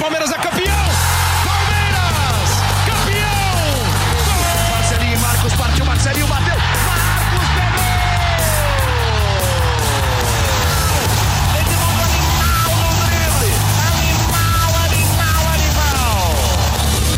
Palmeiras é campeão! Palmeiras! Campeão! Marcelinho e Marcos partiu, Marcelinho bateu. Marcos pegou! Esse mundo animal no drible. Animal, animal, animal.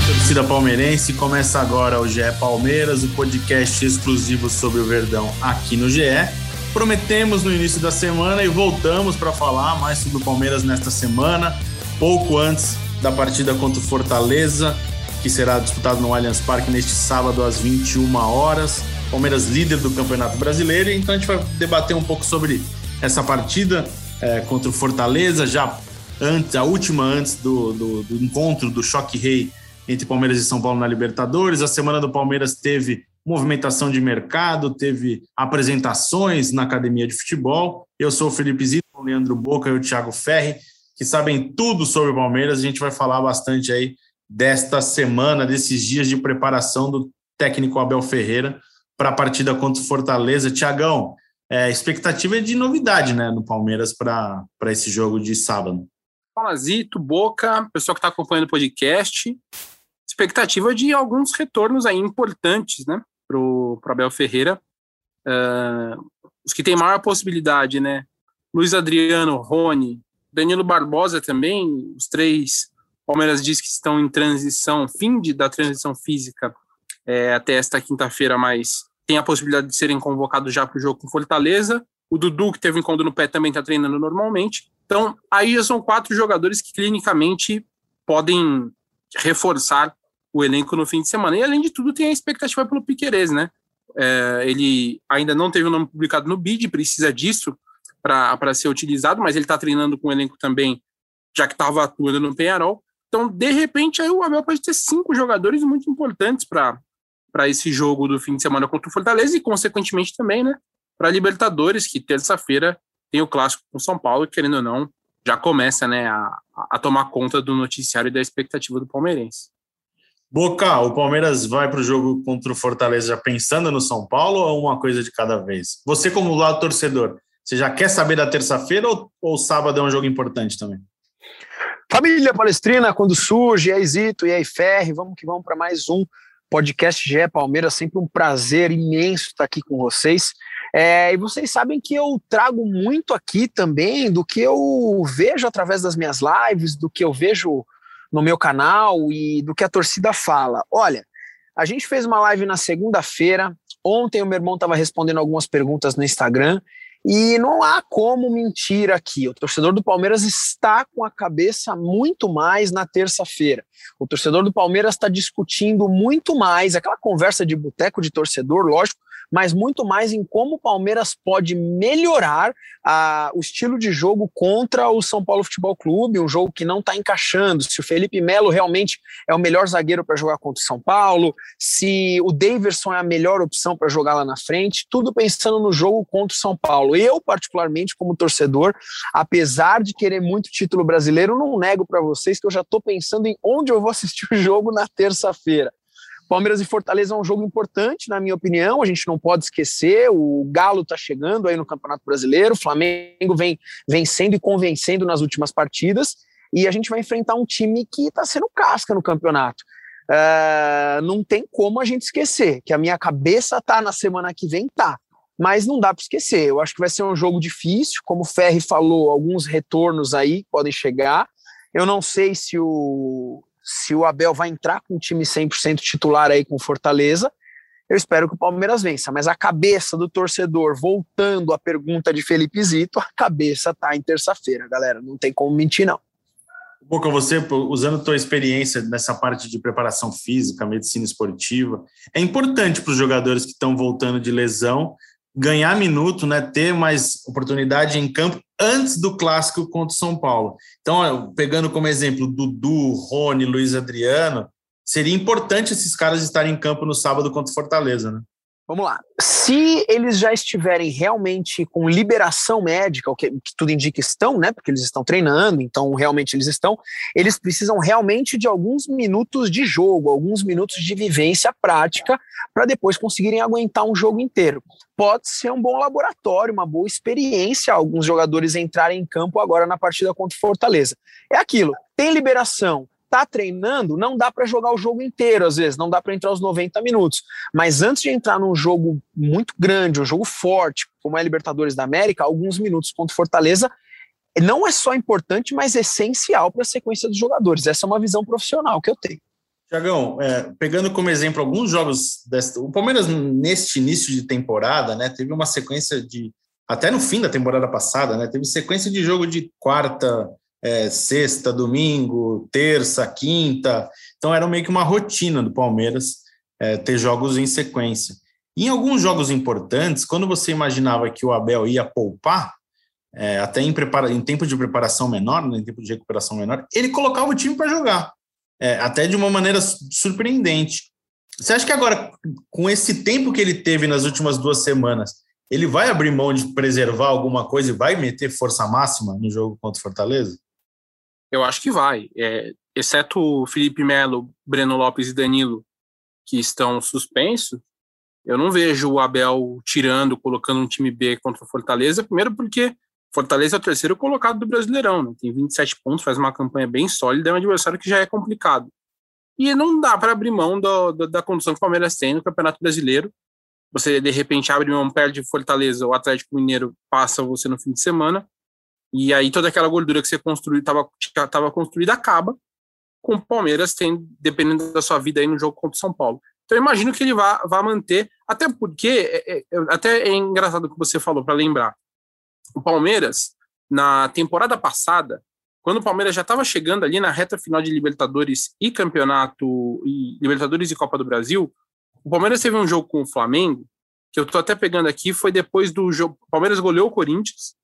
Torcida palmeirense, começa agora o GE Palmeiras, o podcast exclusivo sobre o Verdão aqui no GE. Prometemos no início da semana e voltamos para falar mais sobre o Palmeiras nesta semana, pouco antes da partida contra o Fortaleza, que será disputado no Allianz Parque neste sábado às 21 horas. Palmeiras líder do Campeonato Brasileiro, então a gente vai debater um pouco sobre essa partida é, contra o Fortaleza, já antes, a última antes do, do, do encontro do choque rei entre Palmeiras e São Paulo na Libertadores. A semana do Palmeiras teve movimentação de mercado, teve apresentações na academia de futebol. Eu sou o Felipe Zito, o Leandro Boca e o Thiago Ferri, que sabem tudo sobre o Palmeiras. A gente vai falar bastante aí desta semana, desses dias de preparação do técnico Abel Ferreira para a partida contra o Fortaleza. Tiagão, é, expectativa é de novidade né, no Palmeiras para esse jogo de sábado. Fala Zito, Boca, pessoal que está acompanhando o podcast. Expectativa de alguns retornos aí importantes, né? para o Abel Ferreira. Uh, os que têm maior possibilidade, né? Luiz Adriano, Rony, Danilo Barbosa também, os três. Palmeiras diz que estão em transição, fim de, da transição física é, até esta quinta-feira, mas tem a possibilidade de serem convocados já para o jogo com Fortaleza. O Dudu, que teve um encontro no pé, também está treinando normalmente. Então, aí já são quatro jogadores que clinicamente podem reforçar o elenco no fim de semana. E além de tudo, tem a expectativa pelo Piquerez, né? É, ele ainda não teve o nome publicado no BID, precisa disso para ser utilizado, mas ele está treinando com o elenco também, já que estava atuando no Penharol. Então, de repente, aí o Abel pode ter cinco jogadores muito importantes para esse jogo do fim de semana contra o Fortaleza e, consequentemente, também, né? Para a Libertadores, que terça-feira tem o clássico com São Paulo, querendo ou não, já começa né, a, a tomar conta do noticiário e da expectativa do palmeirense. Boca, o Palmeiras vai para o jogo contra o Fortaleza já pensando no São Paulo ou uma coisa de cada vez? Você, como lado torcedor, você já quer saber da terça-feira ou, ou sábado é um jogo importante também? Família Palestrina, quando surge, aí Zito, e aí Ferri, vamos que vamos para mais um podcast GE Palmeiras, sempre um prazer imenso estar aqui com vocês. É, e vocês sabem que eu trago muito aqui também do que eu vejo através das minhas lives, do que eu vejo no meu canal e do que a torcida fala. Olha, a gente fez uma live na segunda-feira. Ontem o meu irmão estava respondendo algumas perguntas no Instagram e não há como mentir aqui. O torcedor do Palmeiras está com a cabeça muito mais na terça-feira. O torcedor do Palmeiras está discutindo muito mais aquela conversa de boteco de torcedor, lógico, mas muito mais em como o Palmeiras pode melhorar a, o estilo de jogo contra o São Paulo Futebol Clube, um jogo que não está encaixando. Se o Felipe Melo realmente é o melhor zagueiro para jogar contra o São Paulo, se o Daverson é a melhor opção para jogar lá na frente, tudo pensando no jogo contra o São Paulo. Eu, particularmente, como torcedor, apesar de querer muito título brasileiro, não nego para vocês que eu já estou pensando em onde eu vou assistir o jogo na terça-feira. Palmeiras e Fortaleza é um jogo importante, na minha opinião, a gente não pode esquecer. O Galo está chegando aí no Campeonato Brasileiro, o Flamengo vem vencendo e convencendo nas últimas partidas, e a gente vai enfrentar um time que está sendo casca no campeonato. Uh, não tem como a gente esquecer que a minha cabeça tá na semana que vem, tá. Mas não dá para esquecer. Eu acho que vai ser um jogo difícil, como o Ferri falou, alguns retornos aí podem chegar. Eu não sei se o, se o Abel vai entrar com o time 100% titular aí com Fortaleza, eu espero que o Palmeiras vença. Mas a cabeça do torcedor, voltando à pergunta de Felipe Zito, a cabeça tá em terça-feira, galera. Não tem como mentir, não. Boca, você, usando tua experiência nessa parte de preparação física, medicina esportiva, é importante para os jogadores que estão voltando de lesão ganhar minuto, né, ter mais oportunidade em campo antes do clássico contra o São Paulo. Então, pegando como exemplo Dudu, Rony, Luiz Adriano, seria importante esses caras estarem em campo no sábado contra o Fortaleza, né? Vamos lá. Se eles já estiverem realmente com liberação médica, o que, que, tudo indica estão, né? Porque eles estão treinando, então realmente eles estão. Eles precisam realmente de alguns minutos de jogo, alguns minutos de vivência prática, para depois conseguirem aguentar um jogo inteiro. Pode ser um bom laboratório, uma boa experiência alguns jogadores entrarem em campo agora na partida contra o Fortaleza. É aquilo, tem liberação, tá treinando, não dá para jogar o jogo inteiro, às vezes, não dá para entrar os 90 minutos. Mas antes de entrar num jogo muito grande, um jogo forte, como é a Libertadores da América, alguns minutos contra Fortaleza não é só importante, mas essencial para a sequência dos jogadores. Essa é uma visão profissional que eu tenho. Tiagão, é, pegando como exemplo alguns jogos desta, o Palmeiras neste início de temporada, né, teve uma sequência de até no fim da temporada passada, né, teve sequência de jogo de quarta, é, sexta, domingo, terça, quinta. Então era meio que uma rotina do Palmeiras é, ter jogos em sequência. Em alguns jogos importantes, quando você imaginava que o Abel ia poupar, é, até em, prepara, em tempo de preparação menor, né, em tempo de recuperação menor, ele colocava o time para jogar, é, até de uma maneira surpreendente. Você acha que agora, com esse tempo que ele teve nas últimas duas semanas, ele vai abrir mão de preservar alguma coisa e vai meter força máxima no jogo contra o Fortaleza? Eu acho que vai. É, exceto Felipe Melo, Breno Lopes e Danilo, que estão suspensos, eu não vejo o Abel tirando, colocando um time B contra o Fortaleza. Primeiro porque Fortaleza é o terceiro colocado do Brasileirão, né? tem 27 pontos, faz uma campanha bem sólida, é um adversário que já é complicado. E não dá para abrir mão do, do, da condição que o Palmeiras tem no Campeonato Brasileiro. Você, de repente, abre mão, perde Fortaleza, o Atlético Mineiro passa você no fim de semana. E aí toda aquela gordura que você construiu, estava construída, acaba com o Palmeiras tem, dependendo da sua vida aí no jogo contra o São Paulo. Então eu imagino que ele vá, vá manter, até porque, é, é, até é engraçado o que você falou, para lembrar, o Palmeiras, na temporada passada, quando o Palmeiras já estava chegando ali na reta final de Libertadores e Campeonato, e Libertadores e Copa do Brasil, o Palmeiras teve um jogo com o Flamengo, que eu estou até pegando aqui, foi depois do jogo, o Palmeiras goleou o Corinthians,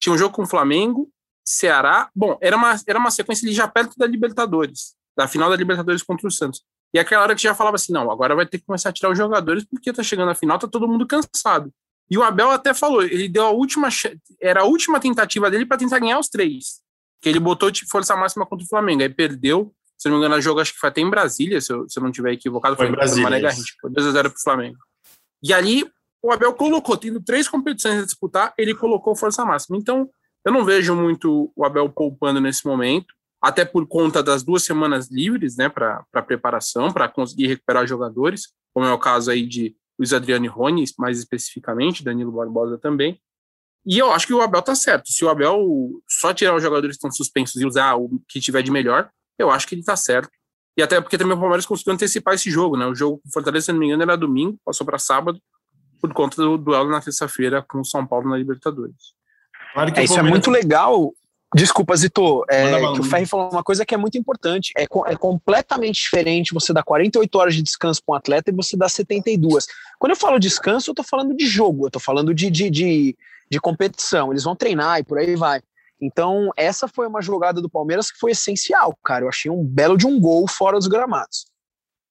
tinha um jogo com o Flamengo, Ceará. Bom, era uma, era uma sequência ali já perto da Libertadores, da final da Libertadores contra o Santos. E aquela hora que já falava assim: não, agora vai ter que começar a tirar os jogadores, porque tá chegando a final, tá todo mundo cansado. E o Abel até falou, ele deu a última, era a última tentativa dele para tentar ganhar os três. Que ele botou de força máxima contra o Flamengo, aí perdeu. Se não me engano, o jogo acho que foi até em Brasília, se eu, se eu não tiver equivocado, foi, foi em Brasília. Mané Garrincha, foi 2x0 pro Flamengo. E ali, o Abel colocou, tendo três competições a disputar, ele colocou força máxima. Então, eu não vejo muito o Abel poupando nesse momento, até por conta das duas semanas livres, né, para preparação, para conseguir recuperar jogadores, como é o caso aí de Luiz Adriano e Rony, mais especificamente, Danilo Barbosa também. E eu acho que o Abel tá certo. Se o Abel só tirar os jogadores que estão suspensos e usar o que tiver de melhor, eu acho que ele tá certo. E até porque também o Palmeiras conseguiu antecipar esse jogo, né? O jogo com Fortaleza, se não me engano, era domingo, passou para sábado, por conta do duelo na terça-feira com o São Paulo na Libertadores. Claro é, isso é muito legal. Desculpa, Zito, é, que o Ferri falou uma coisa que é muito importante. É, é completamente diferente você dar 48 horas de descanso para um atleta e você dar 72. Quando eu falo descanso, eu estou falando de jogo, eu estou falando de, de, de, de competição. Eles vão treinar e por aí vai. Então, essa foi uma jogada do Palmeiras que foi essencial, cara. Eu achei um belo de um gol fora dos gramados.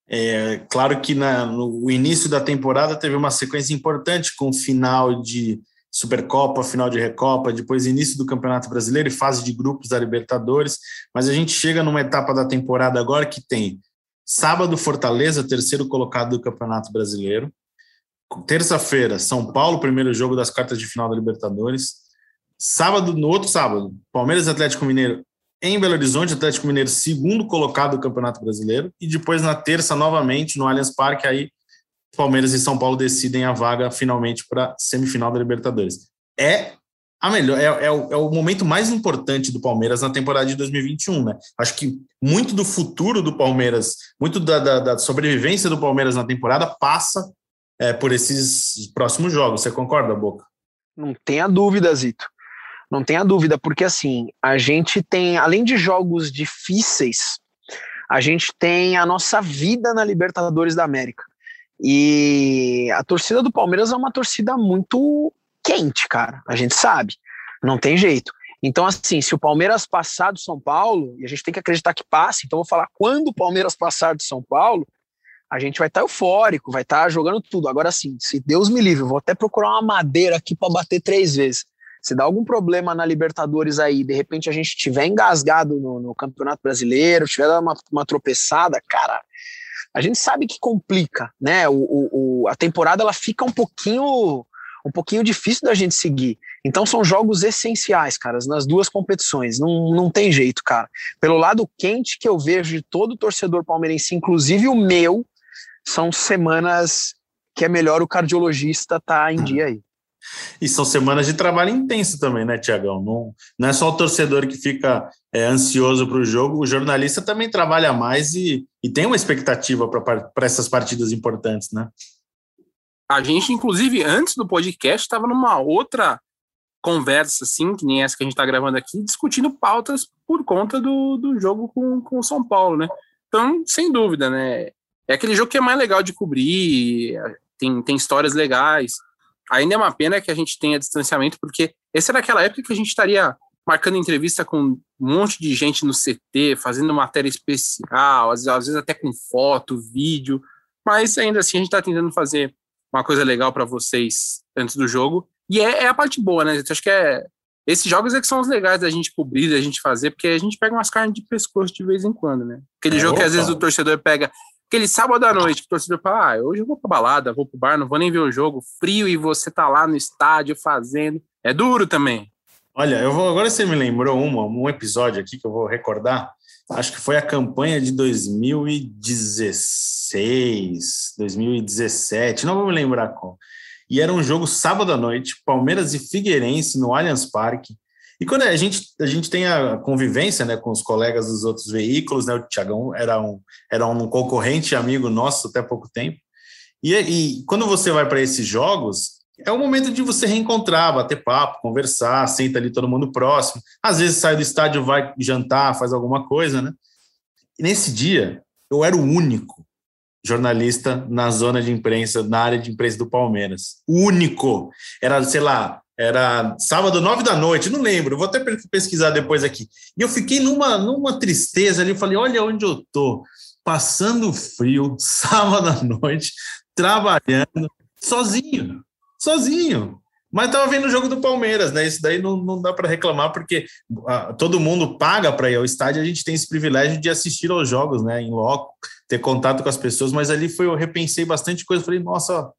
É claro que na, no início da temporada teve uma sequência importante com o final de Supercopa, final de Recopa, depois início do Campeonato Brasileiro e fase de grupos da Libertadores. Mas a gente chega numa etapa da temporada agora que tem sábado Fortaleza, terceiro colocado do Campeonato Brasileiro. Terça-feira, São Paulo, primeiro jogo das quartas de final da Libertadores. Sábado, no outro sábado, Palmeiras Atlético Mineiro em Belo Horizonte, Atlético Mineiro segundo colocado do Campeonato Brasileiro. E depois na terça, novamente, no Allianz Parque, aí Palmeiras e São Paulo decidem a vaga finalmente para semifinal da Libertadores. É a melhor, é, é, o, é, o, momento mais importante do Palmeiras na temporada de 2021, né? Acho que muito do futuro do Palmeiras, muito da, da, da sobrevivência do Palmeiras na temporada passa é, por esses próximos jogos. Você concorda, Boca? Não tenha dúvida, Zito. Não tenha dúvida, porque assim, a gente tem, além de jogos difíceis, a gente tem a nossa vida na Libertadores da América. E a torcida do Palmeiras é uma torcida muito quente, cara. A gente sabe. Não tem jeito. Então, assim, se o Palmeiras passar do São Paulo, e a gente tem que acreditar que passe, então vou falar quando o Palmeiras passar do São Paulo, a gente vai estar tá eufórico, vai estar tá jogando tudo. Agora, sim, se Deus me livre, vou até procurar uma madeira aqui para bater três vezes. Se dá algum problema na Libertadores aí, de repente a gente tiver engasgado no, no Campeonato Brasileiro, tiver uma, uma tropeçada, cara, a gente sabe que complica, né? O, o, a temporada ela fica um pouquinho um pouquinho difícil da gente seguir. Então são jogos essenciais, caras, nas duas competições. Não, não tem jeito, cara. Pelo lado quente que eu vejo de todo torcedor palmeirense, inclusive o meu, são semanas que é melhor o cardiologista estar tá em dia aí. E são semanas de trabalho intenso também, né, Tiagão? Não, não é só o torcedor que fica é, ansioso para o jogo, o jornalista também trabalha mais e, e tem uma expectativa para essas partidas importantes, né? A gente, inclusive, antes do podcast, estava numa outra conversa, assim, que nem essa que a gente está gravando aqui, discutindo pautas por conta do, do jogo com, com o São Paulo, né? Então, sem dúvida, né? É aquele jogo que é mais legal de cobrir, tem, tem histórias legais. Ainda é uma pena que a gente tenha distanciamento, porque essa era aquela época que a gente estaria marcando entrevista com um monte de gente no CT, fazendo matéria especial, às, às vezes até com foto, vídeo, mas ainda assim a gente está tentando fazer uma coisa legal para vocês antes do jogo. E é, é, a parte boa, né? Eu acho que é. Esses jogos é que são os legais da gente cobrir, da gente fazer, porque a gente pega umas carnes de pescoço de vez em quando, né? Aquele é, jogo opa. que às vezes o torcedor pega, aquele sábado à noite, que o torcedor fala, ah, hoje eu vou pra balada, vou pro bar, não vou nem ver o jogo, frio, e você tá lá no estádio fazendo. É duro também. Olha, eu vou. Agora você me lembrou uma, um episódio aqui que eu vou recordar. Acho que foi a campanha de 2016, 2017, não vou me lembrar qual. E era um jogo sábado à noite, Palmeiras e Figueirense no Allianz Parque. E quando a gente, a gente tem a convivência né, com os colegas dos outros veículos, né, o Tiagão era um, era um concorrente amigo nosso até pouco tempo. E, e quando você vai para esses jogos, é o momento de você reencontrar, bater papo, conversar, senta ali todo mundo próximo. Às vezes sai do estádio, vai jantar, faz alguma coisa, né? E nesse dia, eu era o único jornalista na zona de imprensa, na área de imprensa do Palmeiras. O único. Era, sei lá, era sábado, nove da noite, não lembro, vou até pesquisar depois aqui. E eu fiquei numa, numa tristeza ali, falei, olha onde eu tô, passando frio, sábado à noite, trabalhando, sozinho, sozinho. Mas estava vendo o jogo do Palmeiras, né? Isso daí não, não dá para reclamar, porque ah, todo mundo paga para ir ao estádio, a gente tem esse privilégio de assistir aos jogos, né? Em loco, ter contato com as pessoas, mas ali foi, eu repensei bastante coisa, falei, nossa,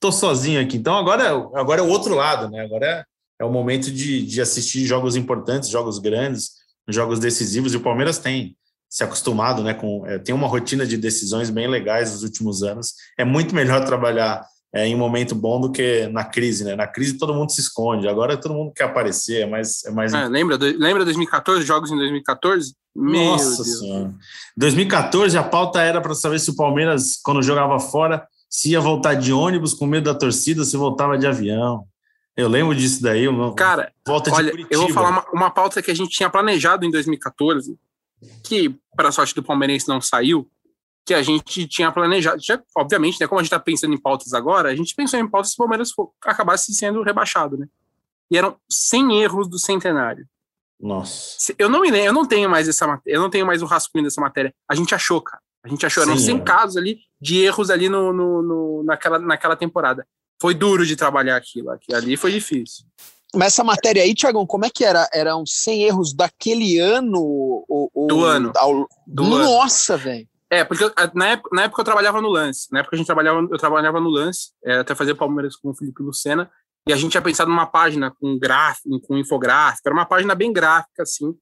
tô sozinho aqui. Então agora, agora é o outro lado, né? Agora é, é o momento de, de assistir jogos importantes, jogos grandes, jogos decisivos, e o Palmeiras tem se acostumado, né? Com, é, tem uma rotina de decisões bem legais nos últimos anos. É muito melhor trabalhar é, em um momento bom do que na crise, né? Na crise todo mundo se esconde, agora todo mundo quer aparecer, é mais. É mais... É, lembra, lembra 2014, jogos em 2014? Meu Nossa Deus. Senhora. 2014 a pauta era para saber se o Palmeiras, quando jogava fora, se ia voltar de ônibus com medo da torcida, se voltava de avião. Eu lembro disso daí. Uma, Cara, volta olha, eu vou falar uma, uma pauta que a gente tinha planejado em 2014, que, para sorte do Palmeirense, não saiu, que a gente tinha planejado. Já, obviamente, né, como a gente está pensando em pautas agora, a gente pensou em pautas se o Palmeiras for, acabasse sendo rebaixado, né? E eram 100 erros do centenário. Nossa. Eu não me lembro, eu não tenho mais essa eu não tenho mais o rascunho dessa matéria. A gente achou, cara. A gente achou, eram 100 é. casos ali de erros ali no, no, no, naquela, naquela temporada. Foi duro de trabalhar aquilo, aquilo ali foi difícil. Mas essa matéria aí, Tiagão, como é que era? Eram 100 erros daquele ano? Ou, ou do ano. Ao... Do Nossa, velho. É, porque eu, na, época, na época eu trabalhava no lance. Na época a gente trabalhava, eu trabalhava no lance, é, até fazer Palmeiras com o Felipe Lucena, e a gente tinha pensado numa página com gráfico, com infográfico, era uma página bem gráfica, assim,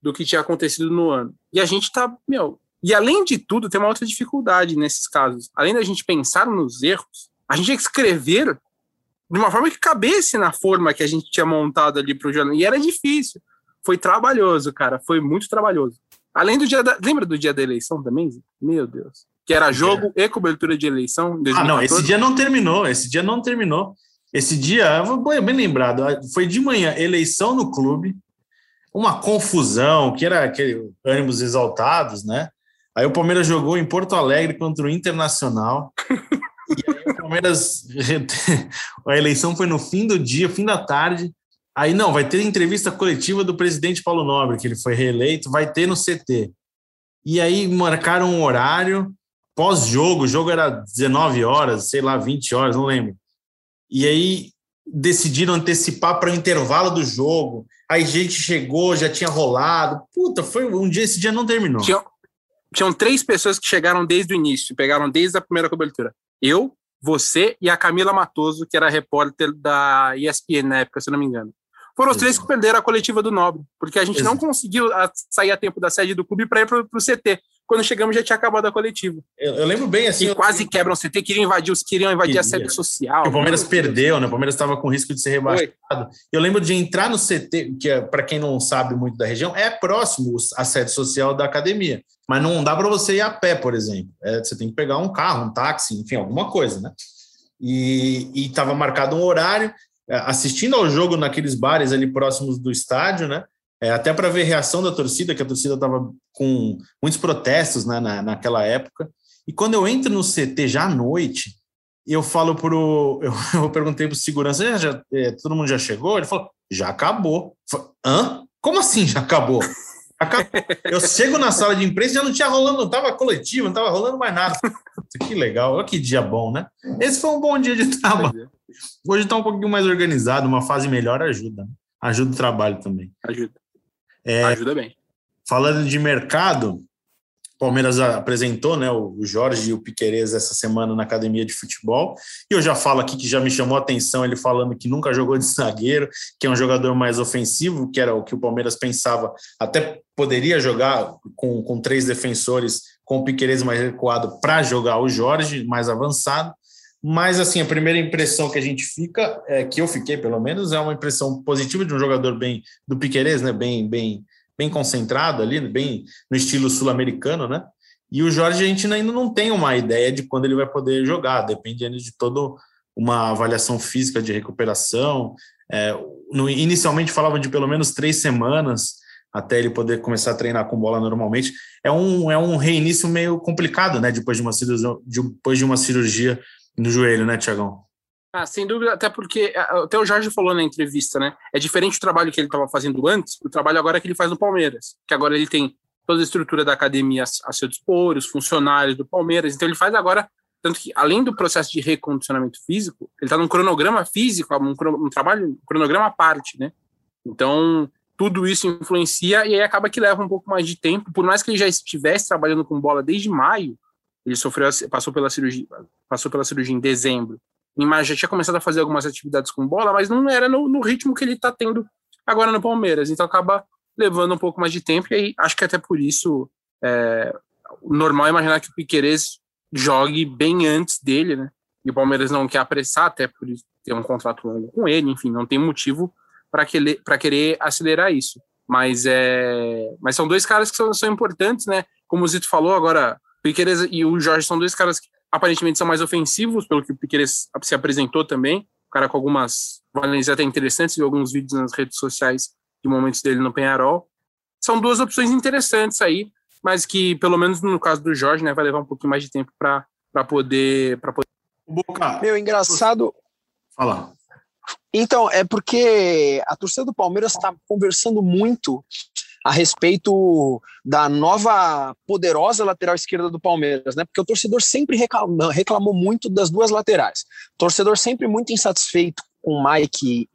do que tinha acontecido no ano. E a gente tá, meu. E além de tudo, tem uma outra dificuldade nesses casos. Além da gente pensar nos erros, a gente tinha que escrever de uma forma que cabesse na forma que a gente tinha montado ali para o jornal. E era difícil. Foi trabalhoso, cara. Foi muito trabalhoso. Além do dia da. Lembra do dia da eleição também? Meu Deus. Que era jogo é. e cobertura de eleição. Ah, não, esse dia não terminou. Esse dia não terminou. Esse dia, bem lembrado, foi de manhã, eleição no clube, uma confusão, que era aquele ânimos exaltados, né? Aí o Palmeiras jogou em Porto Alegre contra o Internacional. e aí o Palmeiras. a eleição foi no fim do dia, fim da tarde. Aí não, vai ter entrevista coletiva do presidente Paulo Nobre, que ele foi reeleito, vai ter no CT. E aí marcaram um horário pós-jogo, o jogo era 19 horas, sei lá, 20 horas, não lembro. E aí decidiram antecipar para o intervalo do jogo. Aí gente chegou, já tinha rolado. Puta, foi um dia, esse dia não terminou. Tinham, tinham três pessoas que chegaram desde o início, pegaram desde a primeira cobertura. Eu, você e a Camila Matoso, que era repórter da ESPN na época, se não me engano. Foram os três que perderam a coletiva do Nobre, porque a gente Exato. não conseguiu sair a tempo da sede do clube para ir para o CT. Quando chegamos já tinha acabado a coletiva. Eu, eu lembro bem assim. E quase quebram o CT, queriam invadir, os queriam invadir Queria. a sede social. o Palmeiras perdeu, né? O Palmeiras estava com risco de ser rebaixado. Foi. Eu lembro de entrar no CT, que é, para quem não sabe muito da região, é próximo a sede social da academia. Mas não dá para você ir a pé, por exemplo. É, você tem que pegar um carro, um táxi, enfim, alguma coisa, né? E estava marcado um horário, assistindo ao jogo naqueles bares ali próximos do estádio, né? É, até para ver a reação da torcida, que a torcida estava com muitos protestos né, na, naquela época. E quando eu entro no CT já à noite, eu falo pro. Eu, eu perguntei para o segurança: já, já, é, todo mundo já chegou? Ele falou: já acabou. Falei, Hã? Como assim já acabou? Eu chego na sala de imprensa já não tinha rolando, não estava coletivo, não estava rolando mais nada. Que legal, olha que dia bom, né? Esse foi um bom dia de trabalho. Hoje está um pouquinho mais organizado, uma fase melhor ajuda. Ajuda o trabalho também. Ajuda. É, ajuda bem. Falando de mercado, Palmeiras apresentou né, o Jorge e o Piquerez essa semana na academia de futebol. E eu já falo aqui que já me chamou a atenção ele falando que nunca jogou de zagueiro, que é um jogador mais ofensivo, que era o que o Palmeiras pensava. Até poderia jogar com, com três defensores, com o Piquerez mais recuado para jogar o Jorge mais avançado. Mas, assim, a primeira impressão que a gente fica, é, que eu fiquei pelo menos, é uma impressão positiva de um jogador bem do Piquerez, né? Bem, bem, bem concentrado ali, bem no estilo sul-americano, né? E o Jorge, a gente ainda não tem uma ideia de quando ele vai poder jogar, depende de toda uma avaliação física de recuperação. É, no, inicialmente falavam de pelo menos três semanas até ele poder começar a treinar com bola normalmente. É um, é um reinício meio complicado, né? Depois de uma cirurgia, depois de uma cirurgia no joelho, né, Tiagão? Ah, sem dúvida, até porque até o Jorge falou na entrevista, né? É diferente o trabalho que ele estava fazendo antes, o trabalho agora que ele faz no Palmeiras, que agora ele tem toda a estrutura da academia a seu dispor, os funcionários do Palmeiras, então ele faz agora, tanto que além do processo de recondicionamento físico, ele está num cronograma físico, um, um trabalho, um cronograma à parte, né? Então, tudo isso influencia e aí acaba que leva um pouco mais de tempo, por mais que ele já estivesse trabalhando com bola desde maio, ele sofreu, passou pela cirurgia, passou pela cirurgia em dezembro. Em já tinha começado a fazer algumas atividades com bola, mas não era no, no ritmo que ele está tendo agora no Palmeiras. Então acaba levando um pouco mais de tempo. E aí, acho que até por isso é normal é imaginar que o Piqueires jogue bem antes dele, né? E o Palmeiras não quer apressar, até por ter um contrato longo com ele, enfim, não tem motivo para querer, querer acelerar isso. Mas, é, mas são dois caras que são, são importantes, né? Como o Zito falou, agora Piqueires e o Jorge são dois caras que aparentemente são mais ofensivos, pelo que o Piqueires se apresentou também. O cara com algumas valências até interessantes, e alguns vídeos nas redes sociais de momentos dele no Penharol. São duas opções interessantes aí, mas que, pelo menos no caso do Jorge, né, vai levar um pouquinho mais de tempo para poder, poder. Boca. Meu, engraçado. Fala. Então, é porque a torcida do Palmeiras está conversando muito a respeito da nova poderosa lateral esquerda do Palmeiras, né? Porque o torcedor sempre reclamou, reclamou muito das duas laterais. Torcedor sempre muito insatisfeito com Mike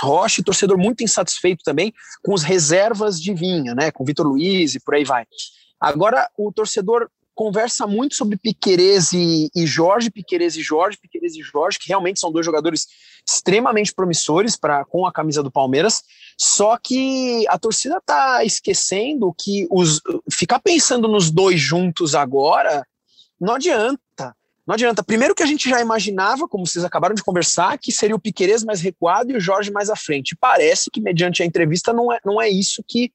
Rocha, torcedor muito insatisfeito também com os reservas de Vinha, né? Com Vitor Luiz e por aí vai. Agora o torcedor conversa muito sobre Piquerez e, e Jorge, Piquerez e Jorge, Piquerez e Jorge, que realmente são dois jogadores extremamente promissores para com a camisa do Palmeiras. Só que a torcida está esquecendo que os ficar pensando nos dois juntos agora não adianta. Não adianta. Primeiro que a gente já imaginava, como vocês acabaram de conversar, que seria o Piquerez mais recuado e o Jorge mais à frente. Parece que, mediante a entrevista, não é, não é isso que,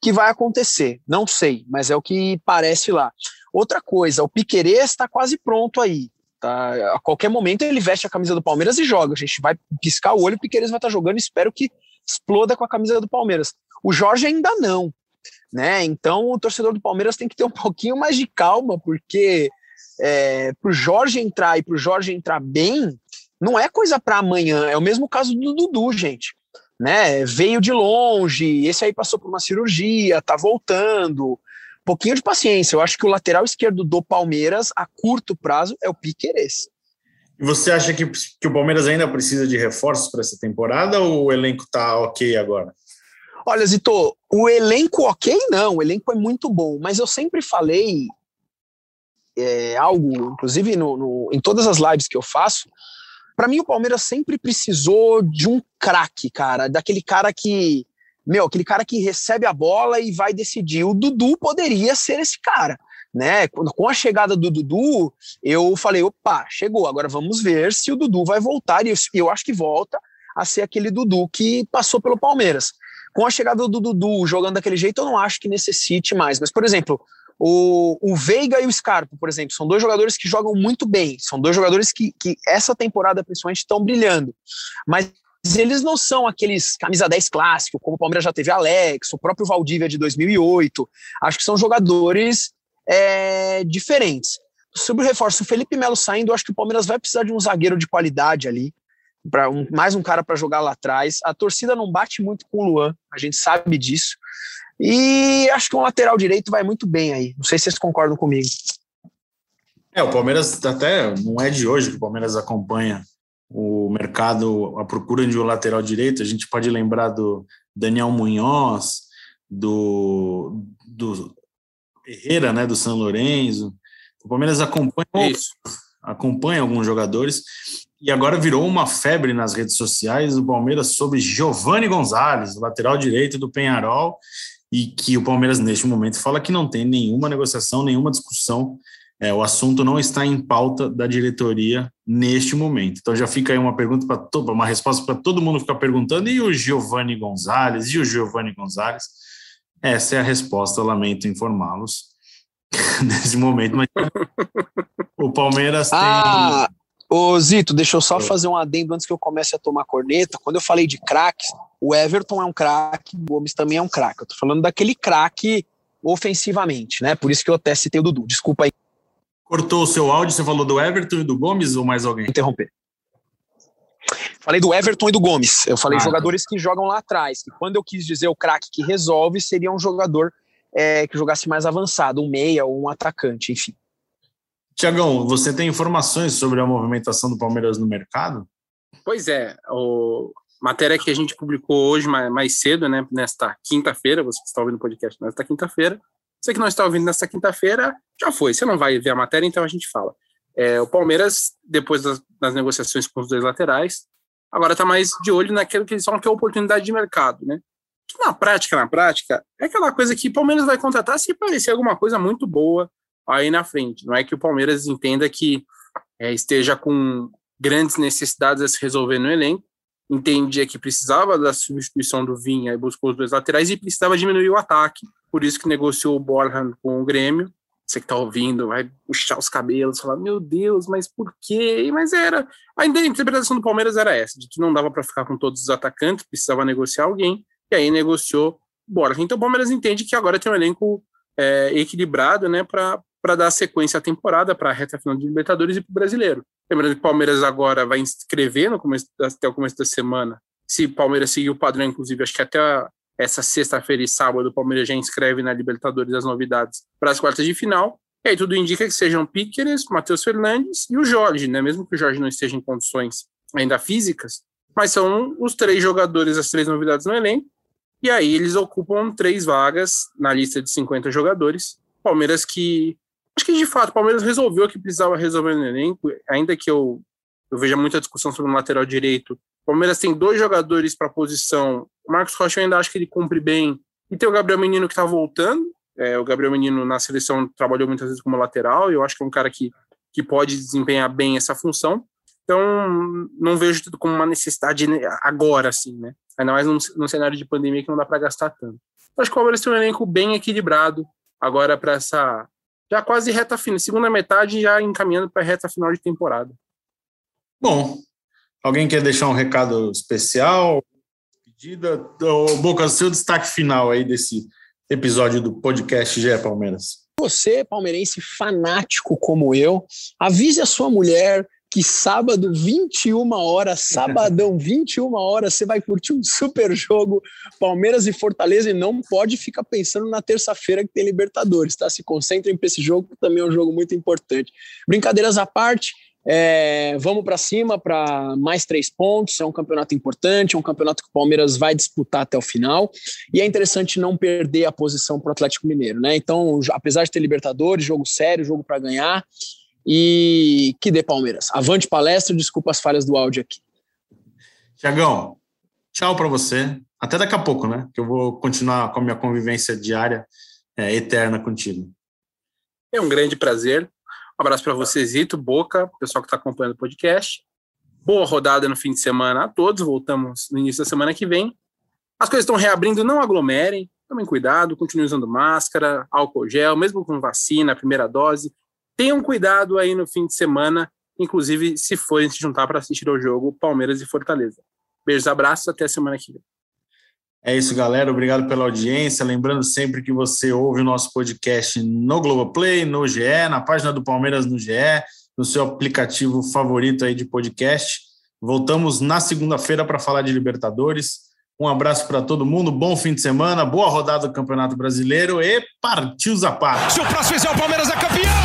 que vai acontecer. Não sei, mas é o que parece lá. Outra coisa, o Piquerez está quase pronto aí. Tá? A qualquer momento ele veste a camisa do Palmeiras e joga. A gente vai piscar o olho, o Piquerez vai estar tá jogando. Espero que exploda com a camisa do Palmeiras. O Jorge ainda não. Né? Então o torcedor do Palmeiras tem que ter um pouquinho mais de calma, porque é, para o Jorge entrar e para o Jorge entrar bem, não é coisa para amanhã. É o mesmo caso do Dudu, gente. Né? Veio de longe, esse aí passou por uma cirurgia, tá voltando pouquinho de paciência. Eu acho que o lateral esquerdo do Palmeiras, a curto prazo, é o Piqueires. E você acha que, que o Palmeiras ainda precisa de reforços para essa temporada ou o elenco está ok agora? Olha, Zito, o elenco ok não, o elenco é muito bom, mas eu sempre falei, é, algo, inclusive no, no, em todas as lives que eu faço, para mim o Palmeiras sempre precisou de um craque, cara, daquele cara que, meu, aquele cara que recebe a bola e vai decidir. O Dudu poderia ser esse cara, né? Com a chegada do Dudu, eu falei, opa, chegou, agora vamos ver se o Dudu vai voltar, e eu, acho que volta a ser aquele Dudu que passou pelo Palmeiras. Com a chegada do Dudu jogando daquele jeito, eu não acho que necessite mais. Mas, por exemplo, o, o Veiga e o Scarpa, por exemplo, são dois jogadores que jogam muito bem, são dois jogadores que, que essa temporada principalmente estão brilhando, mas eles não são aqueles camisa 10 clássico, como o Palmeiras já teve Alex, o próprio Valdívia de 2008, acho que são jogadores é, diferentes. Sobre o reforço, o Felipe Melo saindo, acho que o Palmeiras vai precisar de um zagueiro de qualidade ali, para um, mais um cara para jogar lá atrás. A torcida não bate muito com o Luan, a gente sabe disso. E acho que um lateral direito vai muito bem aí. Não sei se vocês concordam comigo. É, o Palmeiras até não é de hoje que o Palmeiras acompanha o mercado, a procura de um lateral direito. A gente pode lembrar do Daniel Munhoz, do, do Herrera, né, do São Lourenço. O Palmeiras acompanha, acompanha alguns jogadores e agora virou uma febre nas redes sociais o Palmeiras sobre Giovanni Gonzalez, lateral direito do Penharol, e que o Palmeiras, neste momento, fala que não tem nenhuma negociação, nenhuma discussão. É, o assunto não está em pauta da diretoria neste momento. Então já fica aí uma pergunta para uma resposta para todo mundo ficar perguntando: e o Giovanni Gonzalez? E o Giovanni Gonzalez? Essa é a resposta, lamento informá-los nesse momento, mas o Palmeiras tem. Ah, ô Zito, deixa eu só fazer um adendo antes que eu comece a tomar corneta. Quando eu falei de craques, o Everton é um craque, o Gomes também é um craque. Eu tô falando daquele craque ofensivamente, né? Por isso que eu até citei o Dudu. Desculpa aí. Cortou o seu áudio, você falou do Everton e do Gomes ou mais alguém? Interromper. Falei do Everton e do Gomes. Eu falei ah, jogadores tá. que jogam lá atrás. Que quando eu quis dizer o craque que resolve, seria um jogador é, que jogasse mais avançado, um meia ou um atacante, enfim. Tiagão, você tem informações sobre a movimentação do Palmeiras no mercado? Pois é, o, matéria que a gente publicou hoje mais, mais cedo, né, nesta quinta-feira, você que está ouvindo o podcast nesta quinta-feira, você que não está ouvindo nesta quinta-feira, já foi, você não vai ver a matéria, então a gente fala. É, o Palmeiras, depois das, das, negociações com os dois laterais, agora está mais de olho naquilo que eles falam que é oportunidade de mercado, né? Que na prática, na prática, é aquela coisa que o Palmeiras vai contratar se parecer alguma coisa muito boa aí na frente. Não é que o Palmeiras entenda que é, esteja com grandes necessidades a se resolver no elenco, entendia que precisava da substituição do Vinha e buscou os dois laterais e precisava diminuir o ataque. Por isso que negociou o Borjan com o Grêmio. Você que está ouvindo vai puxar os cabelos, falar: Meu Deus, mas por quê? Mas era. A interpretação do Palmeiras era essa, de que não dava para ficar com todos os atacantes, precisava negociar alguém, e aí negociou o Borja. Então o Palmeiras entende que agora tem um elenco é, equilibrado né, para dar sequência à temporada, para a reta final de Libertadores e para o brasileiro. Lembrando que o Palmeiras agora vai inscrever no começo, até o começo da semana. Se o Palmeiras seguir o padrão, inclusive, acho que até essa sexta-feira e sábado o Palmeiras já inscreve na Libertadores as novidades para as quartas de final. E aí tudo indica que sejam Piqueres, Matheus Fernandes e o Jorge, né? Mesmo que o Jorge não esteja em condições ainda físicas, mas são os três jogadores, as três novidades no elenco. E aí eles ocupam três vagas na lista de 50 jogadores. Palmeiras que Acho que de fato o Palmeiras resolveu o que precisava resolver no elenco, ainda que eu, eu veja muita discussão sobre o lateral direito. O Palmeiras tem dois jogadores para a posição. O Marcos Rocha eu ainda acho que ele cumpre bem. E tem o Gabriel Menino que está voltando. É, o Gabriel Menino na seleção trabalhou muitas vezes como lateral, eu acho que é um cara que, que pode desempenhar bem essa função. Então, não vejo tudo como uma necessidade agora, assim, né? Ainda mais num, num cenário de pandemia que não dá para gastar tanto. acho que o Palmeiras tem um elenco bem equilibrado agora para essa já quase reta final, segunda metade já encaminhando para reta final de temporada. Bom, alguém quer deixar um recado especial? Pedida? Ô, Boca, seu destaque final aí desse episódio do podcast GE Palmeiras. Você, palmeirense fanático como eu, avise a sua mulher, que sábado, 21 horas, sabadão, 21 horas, você vai curtir um super jogo, Palmeiras e Fortaleza, e não pode ficar pensando na terça-feira que tem Libertadores, tá? Se concentrem para esse jogo, que também é um jogo muito importante. Brincadeiras à parte, É, vamos para cima para mais três pontos. É um campeonato importante, é um campeonato que o Palmeiras vai disputar até o final. E é interessante não perder a posição para o Atlético Mineiro, né? Então, apesar de ter Libertadores, jogo sério, jogo para ganhar. E que dê Palmeiras. Avante palestra, desculpa as falhas do áudio aqui. Tiagão, tchau para você. Até daqui a pouco, né? Que eu vou continuar com a minha convivência diária é, eterna contigo. É um grande prazer. Um abraço para você, Zito, Boca, pessoal que está acompanhando o podcast. Boa rodada no fim de semana a todos. Voltamos no início da semana que vem. As coisas estão reabrindo, não aglomerem. Tomem cuidado, continuem usando máscara, álcool gel, mesmo com vacina, primeira dose. Tenham cuidado aí no fim de semana, inclusive se forem se juntar para assistir ao jogo Palmeiras e Fortaleza. Beijos, abraços, até a semana que vem. É isso, galera. Obrigado pela audiência. Lembrando sempre que você ouve o nosso podcast no Globoplay, no GE, na página do Palmeiras no GE, no seu aplicativo favorito aí de podcast. Voltamos na segunda-feira para falar de Libertadores. Um abraço para todo mundo, bom fim de semana, boa rodada do Campeonato Brasileiro e partiu Zapata. Se o próximo fizer o Palmeiras é campeão!